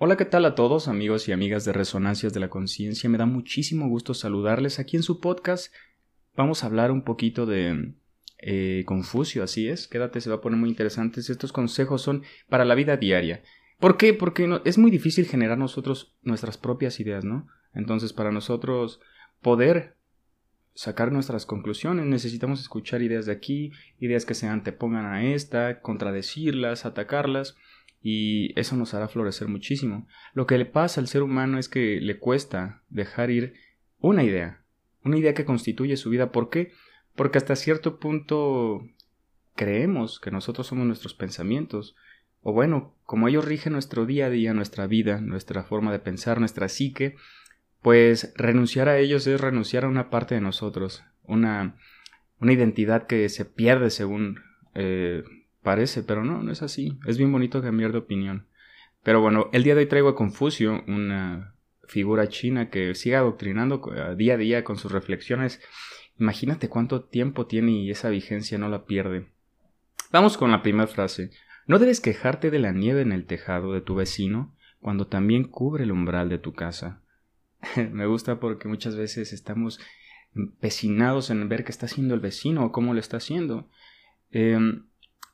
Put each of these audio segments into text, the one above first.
Hola, ¿qué tal a todos amigos y amigas de Resonancias de la Conciencia? Me da muchísimo gusto saludarles aquí en su podcast. Vamos a hablar un poquito de eh, Confucio, así es. Quédate, se va a poner muy interesante. Estos consejos son para la vida diaria. ¿Por qué? Porque es muy difícil generar nosotros nuestras propias ideas, ¿no? Entonces, para nosotros poder sacar nuestras conclusiones necesitamos escuchar ideas de aquí, ideas que se antepongan a esta, contradecirlas, atacarlas y eso nos hará florecer muchísimo. Lo que le pasa al ser humano es que le cuesta dejar ir una idea, una idea que constituye su vida. ¿Por qué? Porque hasta cierto punto creemos que nosotros somos nuestros pensamientos, o bueno, como ellos rigen nuestro día a día, nuestra vida, nuestra forma de pensar, nuestra psique, pues renunciar a ellos es renunciar a una parte de nosotros, una, una identidad que se pierde según eh, Parece, pero no, no es así. Es bien bonito cambiar de opinión. Pero bueno, el día de hoy traigo a Confucio, una figura china que sigue adoctrinando día a día con sus reflexiones. Imagínate cuánto tiempo tiene y esa vigencia no la pierde. Vamos con la primera frase. No debes quejarte de la nieve en el tejado de tu vecino cuando también cubre el umbral de tu casa. Me gusta porque muchas veces estamos empecinados en ver qué está haciendo el vecino o cómo lo está haciendo. Eh,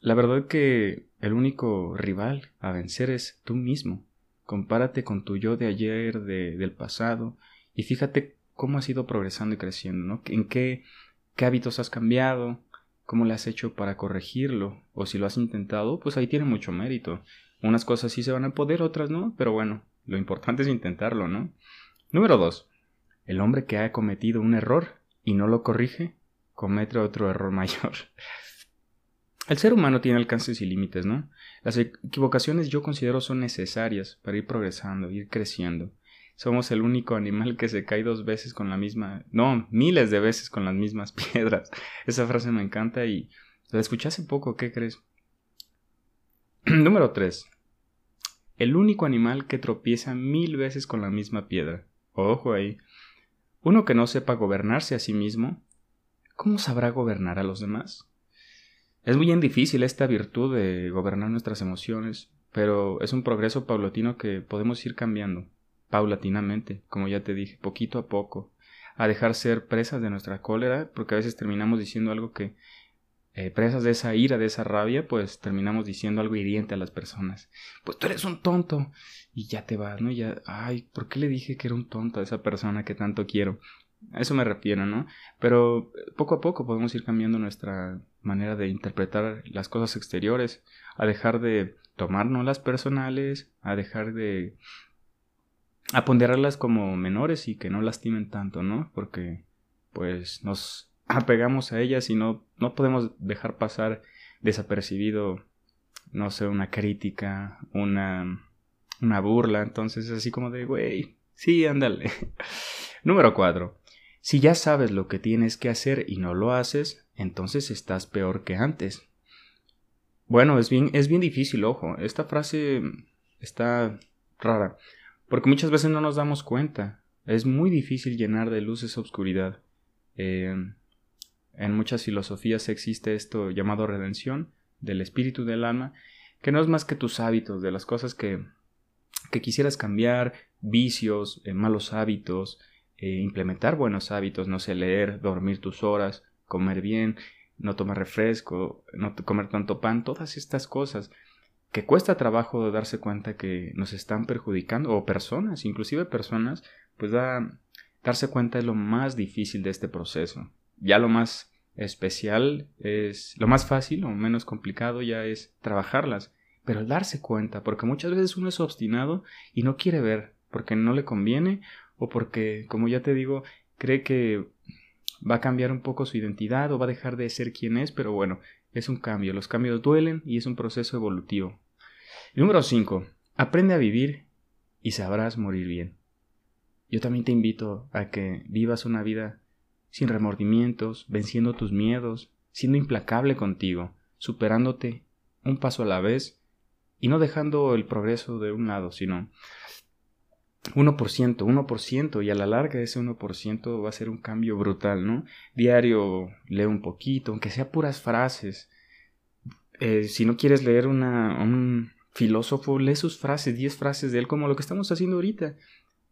la verdad que el único rival a vencer es tú mismo. Compárate con tu yo de ayer, de, del pasado, y fíjate cómo has ido progresando y creciendo, ¿no? En qué, qué hábitos has cambiado, cómo le has hecho para corregirlo, o si lo has intentado, pues ahí tiene mucho mérito. Unas cosas sí se van a poder, otras no, pero bueno, lo importante es intentarlo, ¿no? Número dos. El hombre que ha cometido un error y no lo corrige, comete otro error mayor. El ser humano tiene alcances y límites, ¿no? Las equivocaciones yo considero son necesarias para ir progresando, ir creciendo. Somos el único animal que se cae dos veces con la misma, no, miles de veces con las mismas piedras. Esa frase me encanta y la escuché poco, ¿qué crees? Número 3. El único animal que tropieza mil veces con la misma piedra. Ojo ahí. Uno que no sepa gobernarse a sí mismo, ¿cómo sabrá gobernar a los demás? Es muy difícil esta virtud de gobernar nuestras emociones, pero es un progreso paulatino que podemos ir cambiando, paulatinamente, como ya te dije, poquito a poco, a dejar ser presas de nuestra cólera, porque a veces terminamos diciendo algo que, eh, presas de esa ira, de esa rabia, pues terminamos diciendo algo hiriente a las personas. Pues tú eres un tonto. Y ya te vas, ¿no? ya, ay, ¿por qué le dije que era un tonto a esa persona que tanto quiero? A eso me refiero, ¿no? Pero eh, poco a poco podemos ir cambiando nuestra manera de interpretar las cosas exteriores, a dejar de tomarnos las personales, a dejar de a ponderarlas como menores y que no lastimen tanto, ¿no? Porque pues nos apegamos a ellas y no, no podemos dejar pasar desapercibido, no sé, una crítica, una, una burla, entonces es así como de, güey, sí, ándale. Número 4. Si ya sabes lo que tienes que hacer y no lo haces, entonces estás peor que antes. Bueno, es bien, es bien difícil, ojo. Esta frase está rara, porque muchas veces no nos damos cuenta. Es muy difícil llenar de luz esa oscuridad. Eh, en muchas filosofías existe esto llamado redención del espíritu del alma, que no es más que tus hábitos, de las cosas que, que quisieras cambiar, vicios, eh, malos hábitos, eh, implementar buenos hábitos, no sé, leer, dormir tus horas, comer bien, no tomar refresco, no comer tanto pan, todas estas cosas que cuesta trabajo darse cuenta que nos están perjudicando, o personas, inclusive personas, pues da, darse cuenta es lo más difícil de este proceso. Ya lo más especial es, lo más fácil o menos complicado ya es trabajarlas, pero darse cuenta, porque muchas veces uno es obstinado y no quiere ver, porque no le conviene o porque, como ya te digo, cree que va a cambiar un poco su identidad o va a dejar de ser quien es, pero bueno, es un cambio, los cambios duelen y es un proceso evolutivo. Número 5. Aprende a vivir y sabrás morir bien. Yo también te invito a que vivas una vida sin remordimientos, venciendo tus miedos, siendo implacable contigo, superándote un paso a la vez y no dejando el progreso de un lado, sino 1%, 1%, y a la larga ese 1% va a ser un cambio brutal, ¿no? Diario lee un poquito, aunque sea puras frases. Eh, si no quieres leer una, un filósofo, lee sus frases, 10 frases de él, como lo que estamos haciendo ahorita.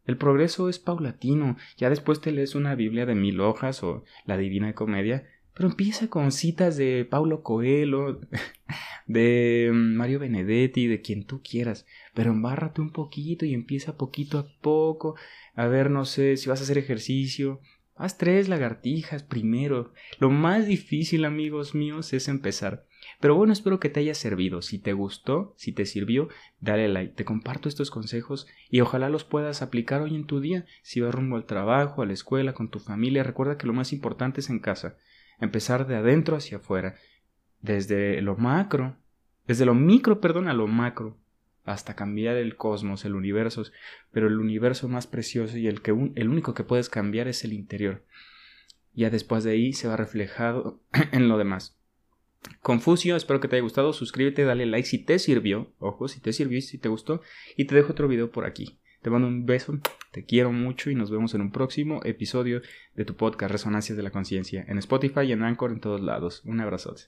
El progreso es paulatino. Ya después te lees una Biblia de mil hojas o la Divina Comedia, pero empieza con citas de Paulo Coelho, de Mario Benedetti, de quien tú quieras, pero embárrate un poquito y empieza poquito a poco. A ver, no sé, si vas a hacer ejercicio, haz tres lagartijas primero. Lo más difícil, amigos míos, es empezar. Pero bueno, espero que te haya servido. Si te gustó, si te sirvió, dale like. Te comparto estos consejos y ojalá los puedas aplicar hoy en tu día. Si vas rumbo al trabajo, a la escuela, con tu familia, recuerda que lo más importante es en casa empezar de adentro hacia afuera, desde lo macro, desde lo micro, perdón, a lo macro, hasta cambiar el cosmos, el universo, pero el universo más precioso y el, que el único que puedes cambiar es el interior. Ya después de ahí se va reflejado en lo demás. Confucio, espero que te haya gustado, suscríbete, dale like si te sirvió, ojo, si te sirvió si te gustó, y te dejo otro video por aquí. Te mando un beso, te quiero mucho y nos vemos en un próximo episodio de tu podcast Resonancias de la Conciencia, en Spotify y en Anchor en todos lados. Un abrazote.